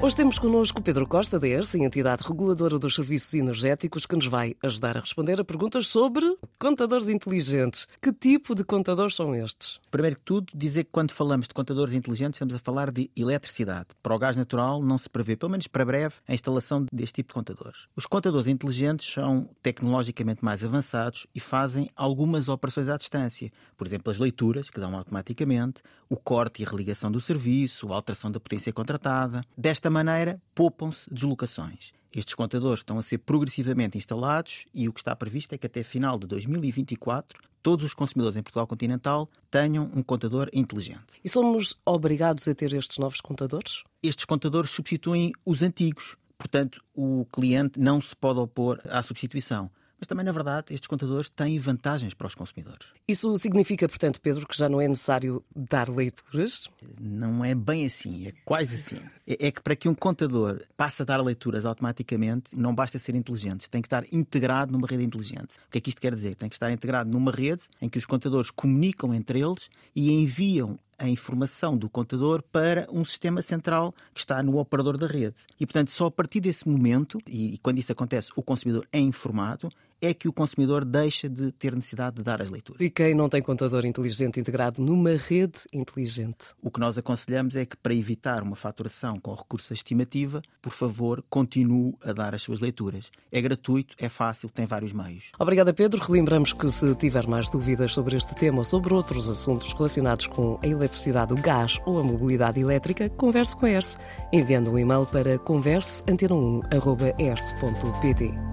Hoje temos connosco Pedro Costa, da ERSA, entidade reguladora dos serviços energéticos, que nos vai ajudar a responder a perguntas sobre contadores inteligentes. Que tipo de contadores são estes? Primeiro que tudo, dizer que quando falamos de contadores inteligentes estamos a falar de eletricidade. Para o gás natural não se prevê, pelo menos para breve, a instalação deste tipo de contadores. Os contadores inteligentes são tecnologicamente mais avançados e fazem algumas operações à distância. Por exemplo, as leituras, que dão automaticamente, o corte e a religação do serviço, a alteração da potência contratada. Desta maneira, poupam-se deslocações. Estes contadores estão a ser progressivamente instalados e o que está previsto é que até final de 2024 todos os consumidores em Portugal continental tenham um contador inteligente. E somos obrigados a ter estes novos contadores? Estes contadores substituem os antigos. Portanto, o cliente não se pode opor à substituição. Mas também, na verdade, estes contadores têm vantagens para os consumidores. Isso significa, portanto, Pedro, que já não é necessário dar leituras? Não é bem assim, é quase assim. É, é que para que um contador passe a dar leituras automaticamente, não basta ser inteligente, tem que estar integrado numa rede inteligente. O que é que isto quer dizer? Tem que estar integrado numa rede em que os contadores comunicam entre eles e enviam a informação do contador para um sistema central que está no operador da rede. E, portanto, só a partir desse momento, e quando isso acontece, o consumidor é informado, é que o consumidor deixa de ter necessidade de dar as leituras. E quem não tem contador inteligente integrado numa rede inteligente? O que nós aconselhamos é que, para evitar uma faturação com recurso à estimativa, por favor, continue a dar as suas leituras. É gratuito, é fácil, tem vários meios. Obrigada, Pedro. Relembramos que, se tiver mais dúvidas sobre este tema ou sobre outros assuntos relacionados com a eletricidade, o gás ou a mobilidade elétrica, converse com a ERSE, enviando um e-mail para converseantena1.ers.pt.